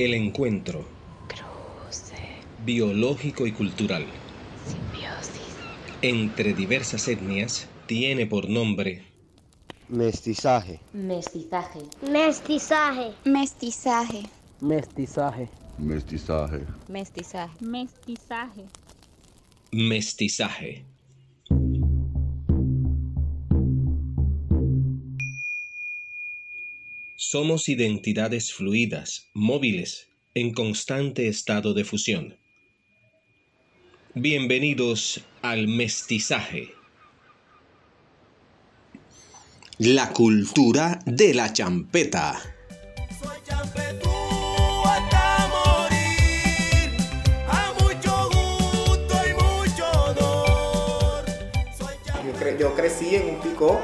El encuentro Cruce. biológico y cultural Simbiosis. entre diversas etnias tiene por nombre Mestizaje. Mestizaje. Mestizaje. Mestizaje. Mestizaje. Mestizaje. Mestizaje. Mestizaje. mestizaje. Somos identidades fluidas, móviles, en constante estado de fusión. Bienvenidos al mestizaje. La cultura de la champeta. Soy champetú hasta morir, a mucho gusto y mucho dolor. Soy Yo, cre- yo crecí en un picó,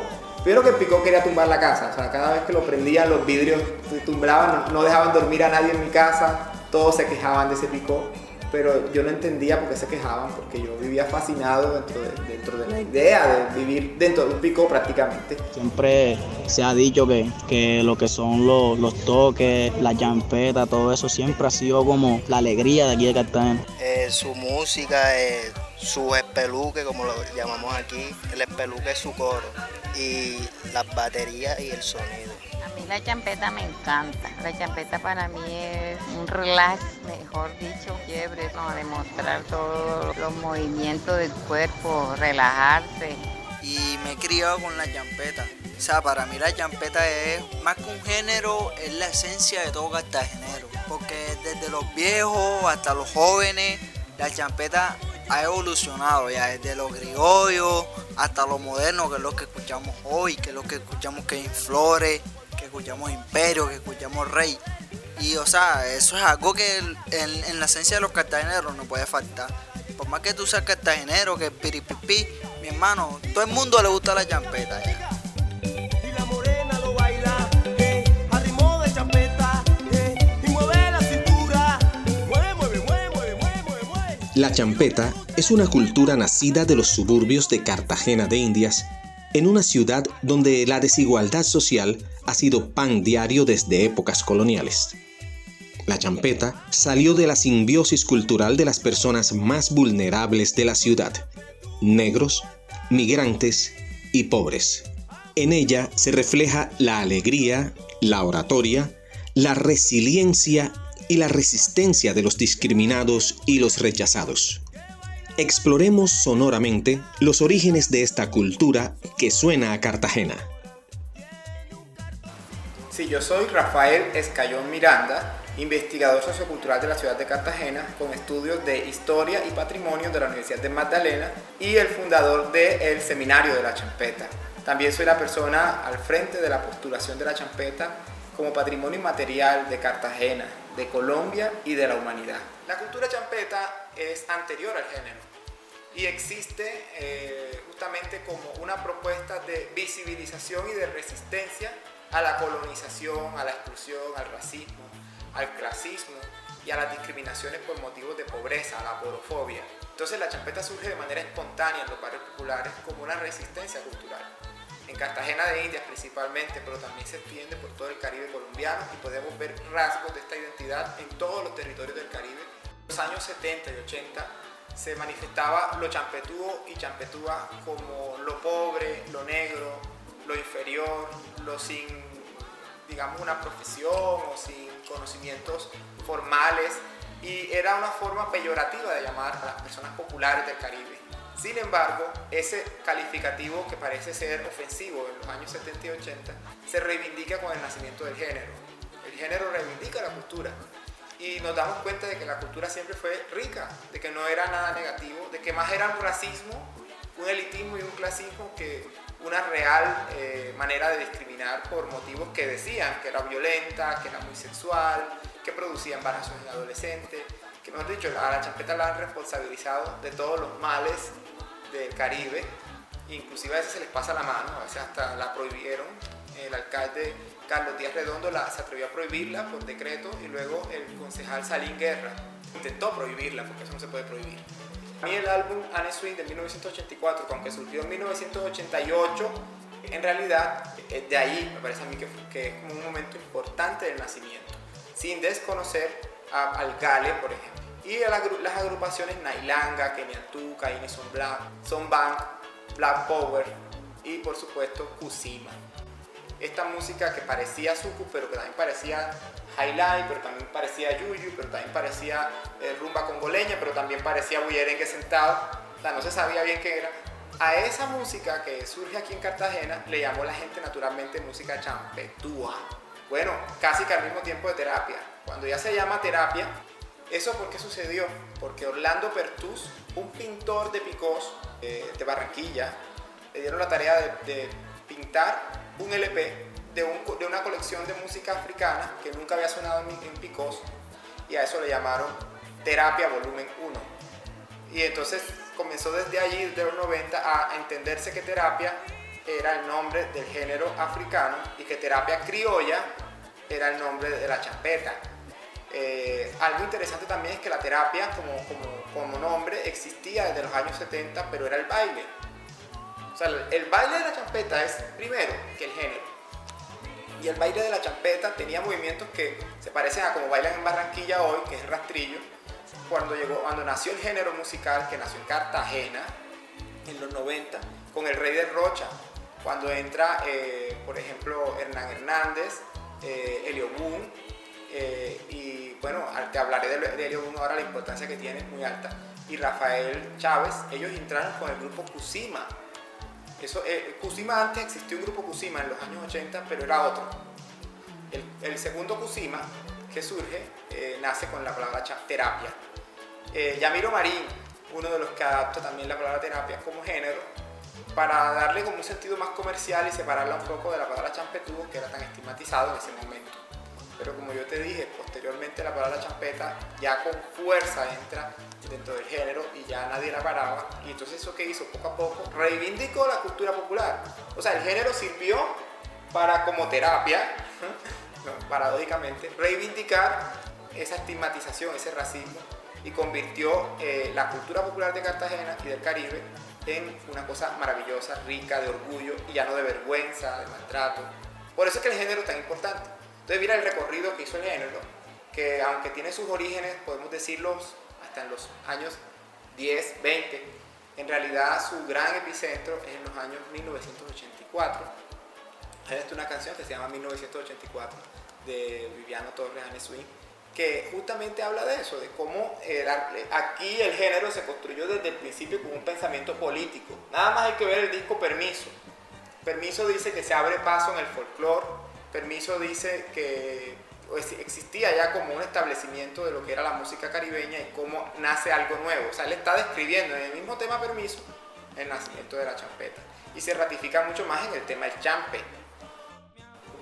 pero que el picó quería tumbar la casa. O sea, cada vez que lo prendían, los vidrios se tumbaban, no, no dejaban dormir a nadie en mi casa, todos se quejaban de ese picó. Pero yo no entendía por qué se quejaban, porque yo vivía fascinado dentro de, dentro de la idea de vivir dentro de un picó prácticamente. Siempre se ha dicho que, que lo que son los, los toques, la champeta, todo eso siempre ha sido como la alegría de aquí de Cartagena. Eh, su música, eh, su espeluque, como lo llamamos aquí, el espeluque es su coro, y las baterías y el sonido. A mí la champeta me encanta. La champeta para mí es un relax, mejor dicho, quiebre, como demostrar todos los movimientos del cuerpo, relajarse. Y me he criado con la champeta. O sea, para mí la champeta es más que un género, es la esencia de todo cartagenero. Porque desde los viejos hasta los jóvenes, la champeta ha evolucionado ya, desde los criollos hasta lo moderno, que es lo que escuchamos hoy, que es lo que escuchamos que Flores, que escuchamos Imperio, que escuchamos Rey. Y o sea, eso es algo que en, en la esencia de los cartageneros no puede faltar. Por más que tú seas cartagenero, que piripipi, mi hermano, todo el mundo le gusta la champeta. La champeta es una cultura nacida de los suburbios de Cartagena de Indias, en una ciudad donde la desigualdad social ha sido pan diario desde épocas coloniales. La champeta salió de la simbiosis cultural de las personas más vulnerables de la ciudad, negros, migrantes y pobres. En ella se refleja la alegría, la oratoria, la resiliencia y la resistencia de los discriminados y los rechazados. Exploremos sonoramente los orígenes de esta cultura que suena a Cartagena. Sí, yo soy Rafael Escayón Miranda, investigador sociocultural de la ciudad de Cartagena, con estudios de historia y patrimonio de la Universidad de Magdalena y el fundador del Seminario de la Champeta. También soy la persona al frente de la postulación de la champeta como patrimonio inmaterial de Cartagena, de Colombia y de la humanidad. La cultura champeta es anterior al género y existe eh, justamente como una propuesta de visibilización y de resistencia a la colonización, a la exclusión, al racismo, al clasismo y a las discriminaciones por motivos de pobreza, a la porofobia. Entonces la champeta surge de manera espontánea en los barrios populares como una resistencia cultural. En Cartagena de Indias principalmente, pero también se extiende por todo el Caribe colombiano y podemos ver rasgos de esta identidad en todos los territorios del Caribe. En los años 70 y 80 se manifestaba lo champetúo y champetúa como lo pobre, lo negro, lo inferior, lo sin, digamos, una profesión o sin conocimientos formales y era una forma peyorativa de llamar a las personas populares del Caribe. Sin embargo, ese calificativo que parece ser ofensivo en los años 70 y 80 se reivindica con el nacimiento del género. El género reivindica la cultura y nos damos cuenta de que la cultura siempre fue rica, de que no era nada negativo, de que más era un racismo, un elitismo y un clasismo que una real eh, manera de discriminar por motivos que decían que era violenta, que era muy sexual, que producía embarazos en adolescentes, que mejor dicho, a la champeta la han responsabilizado de todos los males del Caribe, inclusive a veces se les pasa la mano, a veces hasta la prohibieron, el alcalde Carlos Díaz Redondo la, se atrevió a prohibirla por decreto y luego el concejal Salín Guerra intentó prohibirla porque eso no se puede prohibir. A mí el álbum Anne Swing de 1984, que aunque surgió en 1988, En realidad, eh, de ahí me parece a mí que, es como un momento importante del nacimiento, sin desconocer al Gale, por ejemplo. Y agru- las agrupaciones Nailanga, Keniatú, Caín Son Black, Son Bank, Black Power y por supuesto Kusima. Esta música que parecía Suku, pero que también parecía Highlight, pero también parecía Yuyu, pero también parecía eh, rumba congoleña, pero también parecía bullerengue sentado. O sea, no se sabía bien qué era. A esa música que surge aquí en Cartagena le llamó la gente naturalmente música champetúa. Bueno, casi que al mismo tiempo de terapia. Cuando ya se llama terapia, ¿eso por qué sucedió? Porque Orlando Pertus, un pintor de Picós eh, de Barranquilla, le dieron la tarea de, pintar un LP de, una colección de música africana que nunca había sonado en, Picós y a eso le llamaron Terapia Volumen 1. Y entonces comenzó desde allí, desde los 90, a entenderse que terapia era el nombre del género africano y que terapia criolla era el nombre de la champeta. Eh, algo interesante también es que la terapia como, como, nombre existía desde los años 70, pero era el baile. O sea, el, baile de la champeta es primero que el género. Y el baile de la champeta tenía movimientos que se parecen a como bailan en Barranquilla hoy, que es el rastrillo. Cuando, llegó, cuando nació el género musical, que nació en Cartagena, en los 90, con el Rey de Rocha. Cuando entra, eh, por ejemplo, Hernán Hernández, eh, Elio Boom, eh, y bueno, te hablaré de, de Elio Boom ahora, la importancia que tiene es muy alta, y Rafael Chávez, ellos entraron con el grupo Cusima. Eso, eh, Cusima antes existió un grupo Cusima en los años 80, pero era otro. El, segundo Cusima que surge eh, nace con la palabra terapia. Yamiro Marín, uno de los que adapta también la palabra terapia como género, para darle como un sentido más comercial y separarla un poco de la palabra champetudo que era tan estigmatizado en ese momento. Pero como yo te dije, posteriormente la palabra champeta ya con fuerza entra dentro del género y ya nadie la paraba. Y entonces eso que hizo poco a poco reivindicó la cultura popular. O sea, el género sirvió para como terapia, paradójicamente, reivindicar esa estigmatización, ese racismo y convirtió eh, la cultura popular de Cartagena y del Caribe en una cosa maravillosa, rica, de orgullo y ya no de vergüenza, de maltrato. Por eso es que el género es tan importante. Entonces mira el recorrido que hizo el género, que aunque tiene sus orígenes, podemos decirlos hasta en los años 10, 20, en realidad su gran epicentro es en los años 1984. Hay hasta una canción que se llama 1984 de Viviano Torres Anne Swing, que justamente habla de eso, de cómo eh, aquí el género se construyó desde el principio con un pensamiento político. Nada más hay que ver el disco Permiso. Permiso dice que se abre paso en el folclore, Permiso dice que pues, existía ya como un establecimiento de lo que era la música caribeña y cómo nace algo nuevo. O sea, él está describiendo en el mismo tema Permiso el nacimiento de la champeta. Y se ratifica mucho más en el tema del champe.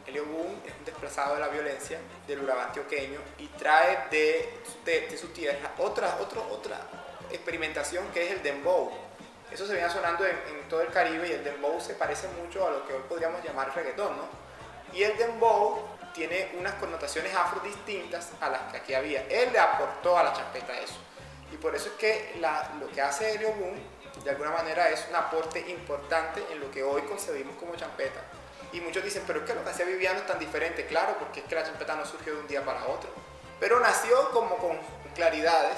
Elio Boom es un desplazado de la violencia del Urabá antioqueño y trae de, de, de su tierra otra, otra, otra experimentación que es el dembow. Eso se viene sonando en, en todo el Caribe y el dembow se parece mucho a lo que hoy podríamos llamar reggaetón, ¿no? Y el dembow tiene unas connotaciones afro distintas a las que aquí había. Él le aportó a la champeta eso. Y por eso es que lo que hace Elio Boom, de alguna manera, es un aporte importante en lo que hoy concebimos como champeta. Y muchos dicen, pero es que lo que hacía Viviano es tan diferente. Claro, porque es que la champeta no surgió de un día para otro. Pero nació como con claridades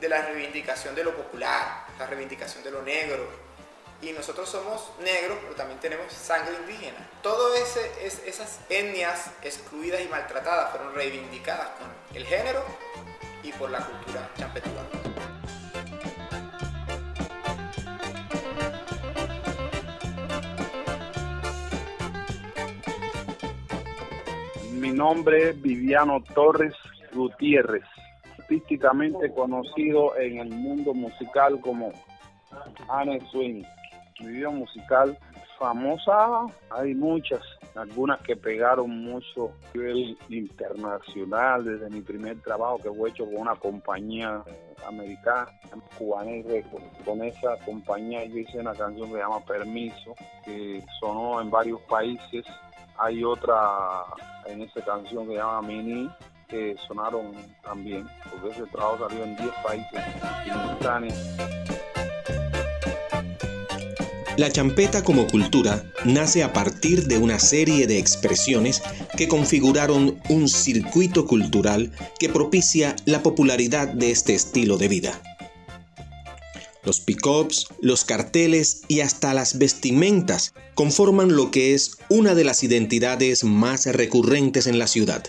de la reivindicación de lo popular, la reivindicación de lo negro. Y nosotros somos negros, pero también tenemos sangre indígena. Todas esas etnias excluidas y maltratadas fueron reivindicadas con el género y por la cultura champetúa. Mi nombre es Viviano Torres Gutiérrez, artísticamente conocido en el mundo musical como Anne Swing. Mi vida musical famosa hay muchas, algunas que pegaron mucho nivel internacional desde mi primer trabajo que fue hecho con una compañía eh, americana, Cubanet Records. Con esa compañía yo hice una canción que se llama Permiso, que sonó en varios países. Hay otra en esa canción que se llama Mini, que sonaron también, porque ese trabajo salió en 10 países. La champeta como cultura nace a partir de una serie de expresiones que configuraron un circuito cultural que propicia la popularidad de este estilo de vida. Los pick-ups, los carteles y hasta las vestimentas conforman lo que es una de las identidades más recurrentes en la ciudad.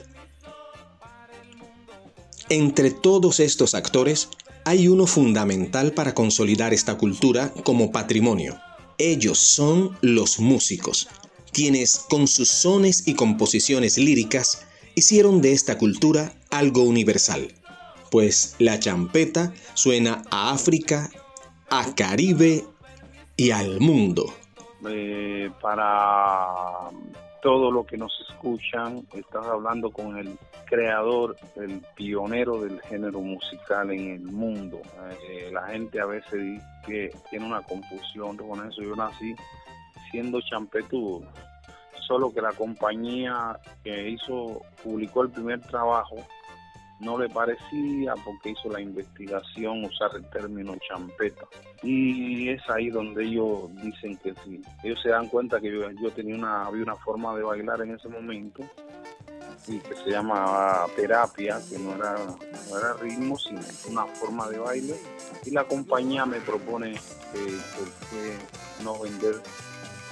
Entre todos estos actores, hay uno fundamental para consolidar esta cultura como patrimonio. Ellos son los músicos, quienes con sus sones y composiciones líricas hicieron de esta cultura algo universal, pues la champeta suena a África, a Caribe y al mundo. Eh, para todo lo que nos escuchan, estás hablando con el creador, el pionero del género musical en el mundo. Eh, la gente a veces dice que tiene una confusión con eso. Yo nací siendo champetudo, solo que la compañía que hizo, publicó el primer trabajo, no le parecía porque hizo la investigación usar el término champeta. Y es ahí donde ellos dicen que sí. Ellos se dan cuenta que yo, tenía una, había una forma de bailar en ese momento y que se llamaba terapia, que no era, no era ritmo, sino una forma de baile. Y la compañía me propone que por qué no vender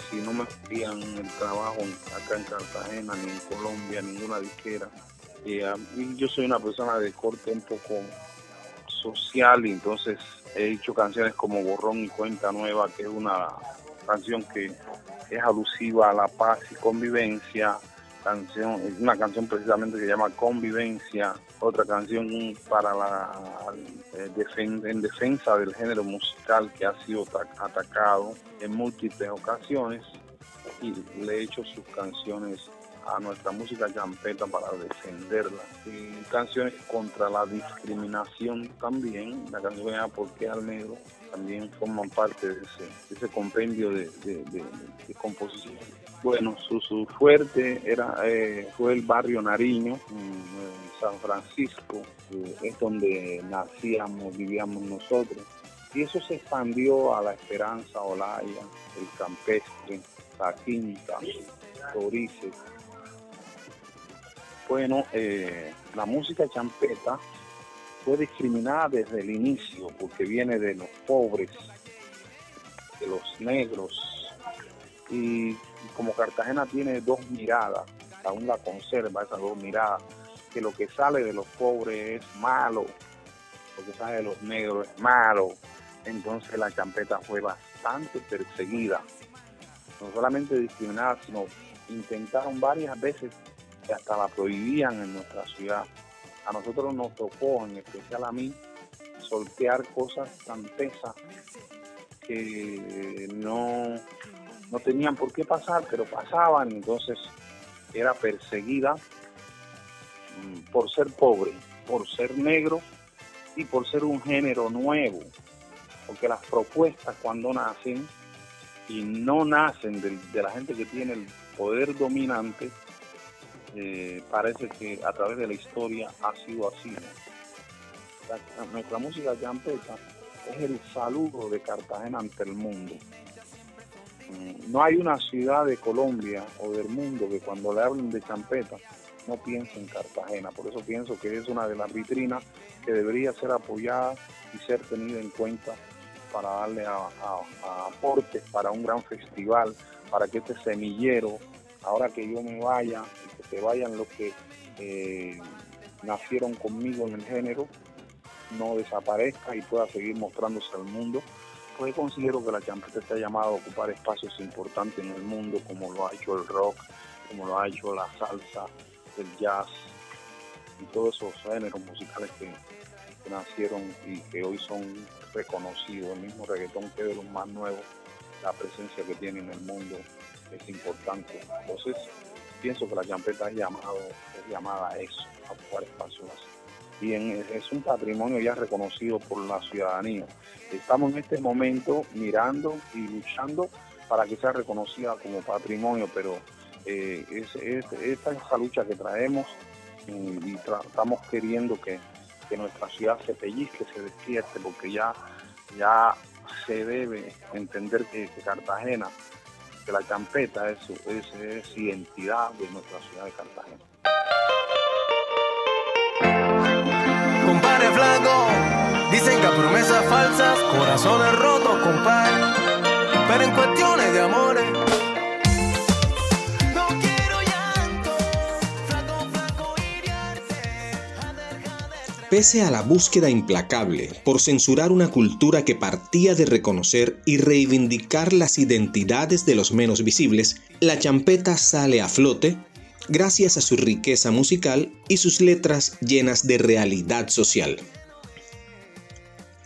si no me hacían el trabajo acá en Cartagena, ni en Colombia, ninguna disquera. Mí- yo soy una persona de corte un poco social entonces he hecho canciones como Borrón y Cuenta Nueva, que es una canción que es alusiva a la paz y convivencia, canción, una canción precisamente que se llama Convivencia, otra canción para la eh, en defensa del género musical que ha sido ta- atacado en múltiples ocasiones. Y le he hecho sus canciones a nuestra música champeta para defenderla. Y canciones contra la discriminación también, la canción llama ¿Por qué al negro? También forman parte de ese, de compendio de, de, de- de composición. Bueno, su, su fuerte era eh, fue el barrio Nariño, en, San Francisco, es donde nacíamos, vivíamos nosotros. Y eso se expandió a la Esperanza, Olaya, el Campestre, la Quinta, Torices. Bueno, eh, la música champeta fue discriminada desde el inicio porque viene de los pobres, de los negros. Y como Cartagena tiene dos miradas, aún la conserva esas dos miradas, que lo que sale de los pobres es malo, lo que sale de los negros es malo. Entonces la champeta fue bastante perseguida, no solamente discriminada, sino intentaron varias veces que hasta la prohibían en nuestra ciudad. A nosotros nos tocó, en especial a mí, sortear cosas tan pesas que no, no tenían por qué pasar, pero pasaban, entonces era perseguida mm, por ser pobre, por ser negro y por ser un género nuevo, porque las propuestas cuando nacen y no nacen de, la gente que tiene el poder dominante, eh, parece que a través de la historia ha sido así. La- nuestra música champeta es el saludo de Cartagena ante el mundo. Mm, No hay una ciudad de Colombia o del mundo que cuando le hablen de champeta no piense en Cartagena. Por eso pienso que es una de las vitrinas que debería ser apoyada y ser tenida en cuenta para darle a, aportes para un gran festival, para que este semillero, ahora que yo me vaya, se vayan los que eh, nacieron conmigo en el género, no desaparezca y pueda seguir mostrándose al mundo, pues considero que la champeta está llamada a ocupar espacios importantes en el mundo, como lo ha hecho el rock, como lo ha hecho la salsa, el jazz y todos esos géneros musicales que, que nacieron y que hoy son reconocidos. El mismo reggaetón que de los más nuevos, la presencia que tiene en el mundo es importante. Entonces, pienso que la champeta es, llamado, es llamada a eso, a ocupar espacios y es un patrimonio ya reconocido por la ciudadanía. Estamos en este momento mirando y luchando para que sea reconocida como patrimonio, pero eh, es, es- esta es esa lucha que traemos y, estamos queriendo que, que nuestra ciudad se pellizque, se despierte, porque ya, ya se debe entender que Cartagena, que la champeta es, es, es identidad de nuestra ciudad de Cartagena. Compadre flaco, dicen que a promesas falsas, corazones rotos, compadre. Pero en cuestiones de amores. Pese a la búsqueda implacable por censurar una cultura que partía de reconocer y reivindicar las identidades de los menos visibles, la champeta sale a flote gracias a su riqueza musical y sus letras llenas de realidad social.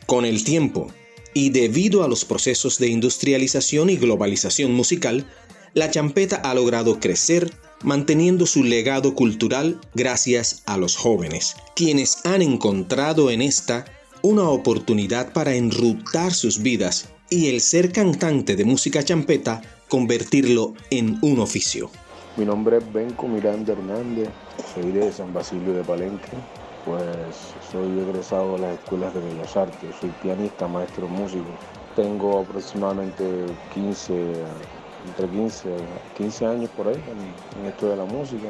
Con el tiempo, y debido a los procesos de industrialización y globalización musical, la champeta ha logrado crecer manteniendo su legado cultural gracias a los jóvenes, quienes han encontrado en esta una oportunidad para enrutar sus vidas y el ser cantante de música champeta convertirlo en un oficio. Mi nombre es Benco Miranda Hernández, soy de San Basilio de Palenque, pues soy egresado de las escuelas de Bellas Artes, soy pianista, maestro músico. Tengo aproximadamente 15, entre 15, 15 años por ahí en, en esto de la música.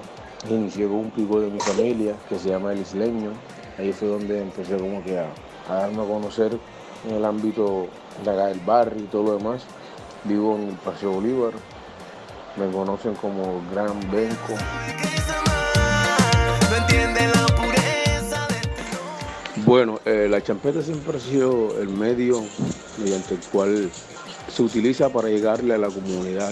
Inicié con un pico de mi familia que se llama El Isleño. Ahí fue donde empecé como que a, darme a conocer en el ámbito de acá del barrio y todo lo demás. Vivo en el Paseo Bolívar, me conocen como Gran Benco. Bueno, eh, la champeta siempre ha sido el medio mediante el cual se utiliza para llegarle a la comunidad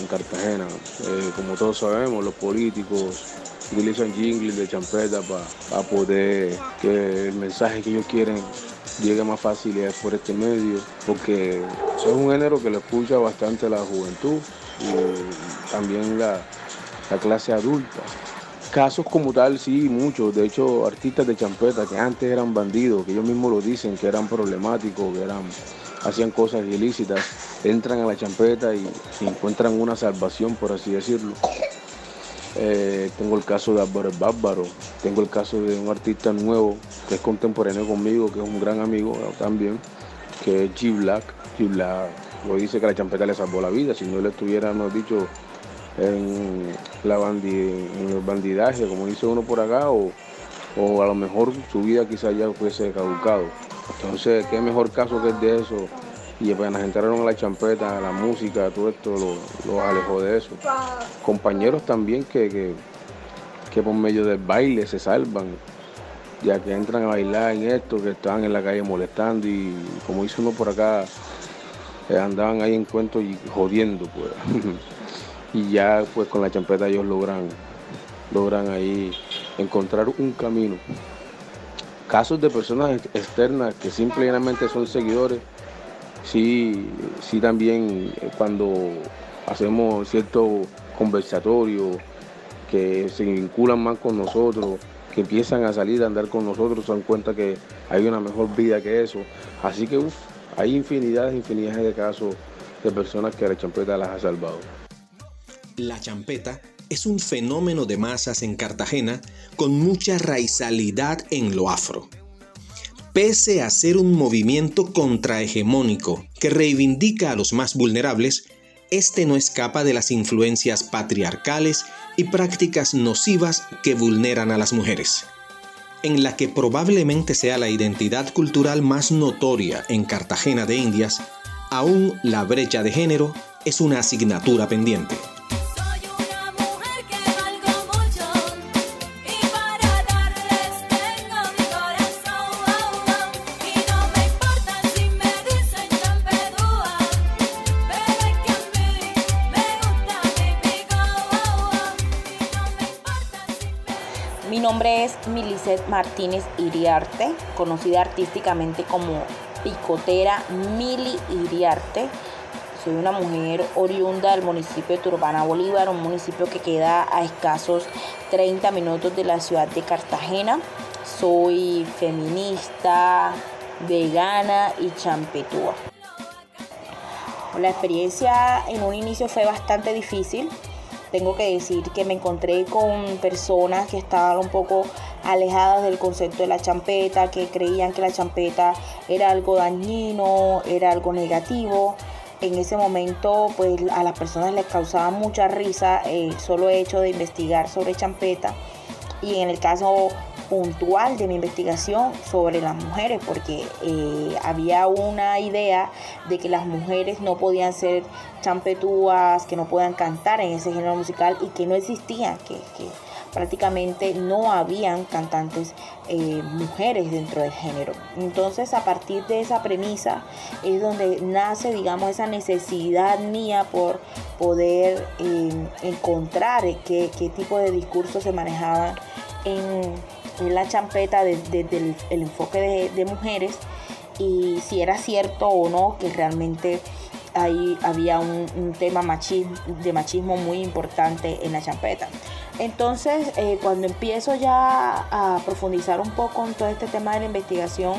en Cartagena. Eh, como todos sabemos, los políticos utilizan jingles de champeta para poder que el mensaje que ellos quieren llegue más fácil y es por este medio, porque es un género que le escucha bastante la juventud y también la, la clase adulta. Casos como tal, sí, muchos. De hecho, artistas de champeta que antes eran bandidos, que ellos mismos lo dicen, que eran problemáticos, que eran, hacían cosas ilícitas, entran a la champeta y, encuentran una salvación, por así decirlo. Eh, tengo el caso de Álvaro Bárbaro, tengo el caso de un artista nuevo que es contemporáneo conmigo, que es un gran amigo también, que es G Black. G Black lo dice que la champeta le salvó la vida, si no él estuviera, hemos dicho, en, la bandi, en el bandidaje, como dice uno por acá, o, o a lo mejor su vida quizás ya fuese caducado. Entonces, qué mejor caso que el de eso. Y apenas entraron a la champeta, a la música, todo esto los lo alejó de eso. Compañeros también que, que, por medio del baile se salvan, ya que entran a bailar en esto, que estaban en la calle molestando y como dice uno por acá, eh, andaban ahí en cuentos y jodiendo pues. y ya pues con la champeta ellos logran, logran ahí encontrar un camino. Casos de personas ex- externas que simplemente son seguidores, sí, sí también eh, cuando hacemos cierto conversatorio, que se vinculan más con nosotros, que empiezan a salir a andar con nosotros, se dan cuenta que hay una mejor vida que eso. Así que hay infinidades, infinidades de casos de personas que la champeta las ha salvado. La champeta es un fenómeno de masas en Cartagena con mucha raizalidad en lo afro. Pese a ser un movimiento contrahegemónico que reivindica a los más vulnerables, este no escapa de las influencias patriarcales y prácticas nocivas que vulneran a las mujeres. En la que probablemente sea la identidad cultural más notoria en Cartagena de Indias, aún la brecha de género es una asignatura pendiente. Martínez Iriarte, conocida artísticamente como Picotera Mili Iriarte. Soy una mujer oriunda del municipio de Turbana Bolívar, un municipio que queda a escasos 30 minutos de la ciudad de Cartagena. Soy feminista, vegana y champetúa. La experiencia en un inicio fue bastante difícil tengo que decir que me encontré con personas que estaban un poco alejadas del concepto de la champeta, que creían que la champeta era algo dañino, era algo negativo. En ese momento, pues a las personas les causaba mucha risa el solo hecho de investigar sobre champeta. Y en el caso puntual de mi investigación sobre las mujeres, porque eh, había una idea de que las mujeres no podían ser champetúas, que no podían cantar en ese género musical y que no existían, que, que prácticamente no habían cantantes eh, mujeres dentro del género. Entonces a partir de esa premisa es donde nace, digamos, esa necesidad mía por poder eh, encontrar qué, qué tipo de discursos se manejaban en la champeta desde el, enfoque de, mujeres y si era cierto o no que realmente ahí había un, tema machismo, de machismo muy importante en la champeta. Entonces, eh, cuando empiezo ya a profundizar un poco en todo este tema de la investigación,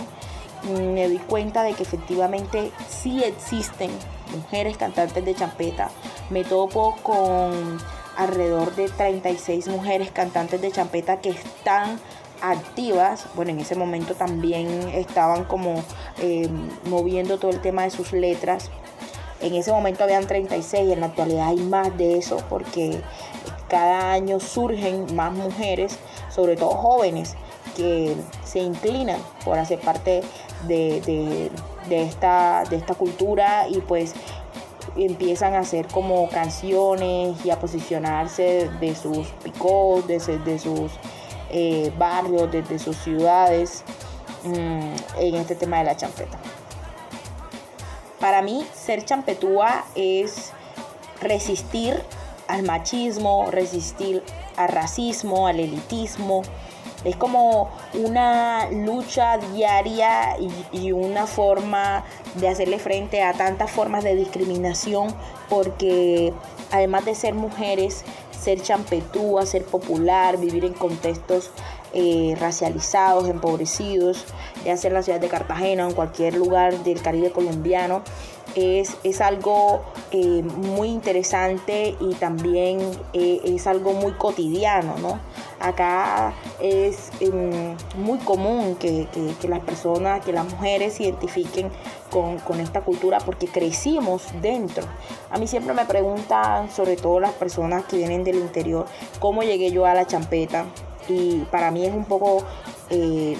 mm, me doy cuenta de que efectivamente sí existen mujeres cantantes de champeta. Me topo con alrededor de 36 mujeres cantantes de champeta que están activas, bueno, en ese momento también estaban como eh, moviendo todo el tema de sus letras. En ese momento habían 36, en la actualidad hay más de eso porque cada año surgen más mujeres, sobre todo jóvenes, que se inclinan por hacer parte de, esta, de esta cultura y pues empiezan a hacer como canciones y a posicionarse de sus picos, de, de sus eh, barrios, desde sus ciudades, mm, en este tema de la champeta. Para mí, ser champetúa es resistir al machismo, resistir al racismo, al elitismo. Es como una lucha diaria y, una forma de hacerle frente a tantas formas de discriminación porque además de ser mujeres, ser champetúa, ser popular, vivir en contextos eh, racializados, empobrecidos, ya sea en la ciudad de Cartagena o en cualquier lugar del Caribe colombiano, es, es algo eh, muy interesante y también eh, es algo muy cotidiano, ¿no? Acá es em, muy común que, las personas, que las mujeres se identifiquen con, con, esta cultura porque crecimos dentro. A mí siempre me preguntan, sobre todo las personas que vienen del interior, cómo llegué yo a la champeta. Y para mí es un poco eh,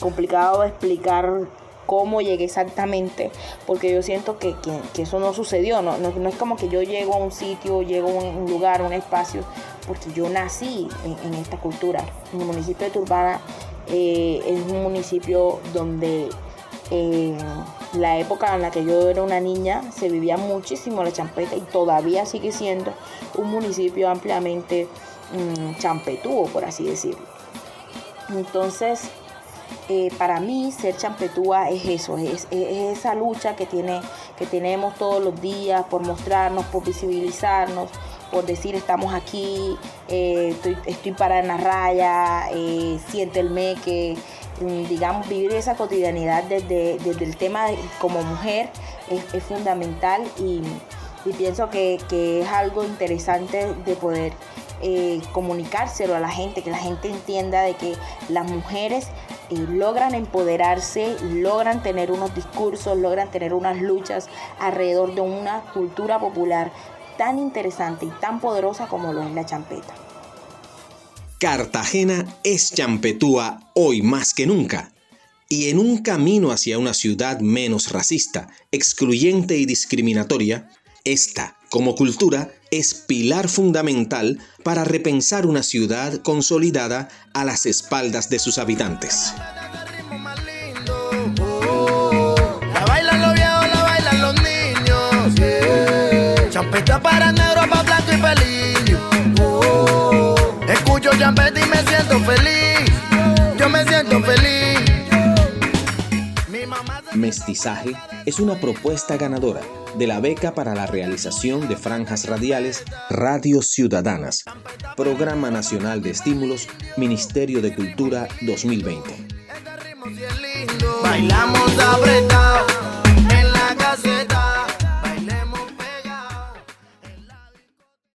complicado explicar cómo llegué exactamente, porque yo siento que, eso no sucedió, no, no, es como que yo llego a un sitio, llego a un lugar, un espacio, porque yo nací en, esta cultura. En el municipio de Turbana eh, es un municipio donde en la época en la que yo era una niña se vivía muchísimo la champeta y todavía sigue siendo un municipio ampliamente um, champetúo, por así decirlo. Entonces, eh, para mí ser champetúa es eso, es, esa lucha que, tiene, que tenemos todos los días por mostrarnos, por visibilizarnos, por decir estamos aquí, eh, estoy, estoy para en la raya, eh, siéntelme que mm, digamos vivir esa cotidianidad desde, el tema como mujer es, fundamental y, pienso que, que, es algo interesante de poder eh, comunicárselo a la gente, que la gente entienda de que las mujeres logran empoderarse, logran tener unos discursos, logran tener unas luchas alrededor de una cultura popular tan interesante y tan poderosa como lo es la champeta. Cartagena es champetúa hoy más que nunca y en un camino hacia una ciudad menos racista, excluyente y discriminatoria, esta, como cultura, es pilar fundamental para repensar una ciudad consolidada a las espaldas de sus habitantes. Es una propuesta ganadora de la beca para la realización de franjas radiales Radio Ciudadanas, Programa Nacional de Estímulos, Ministerio de Cultura 2020. Bailamos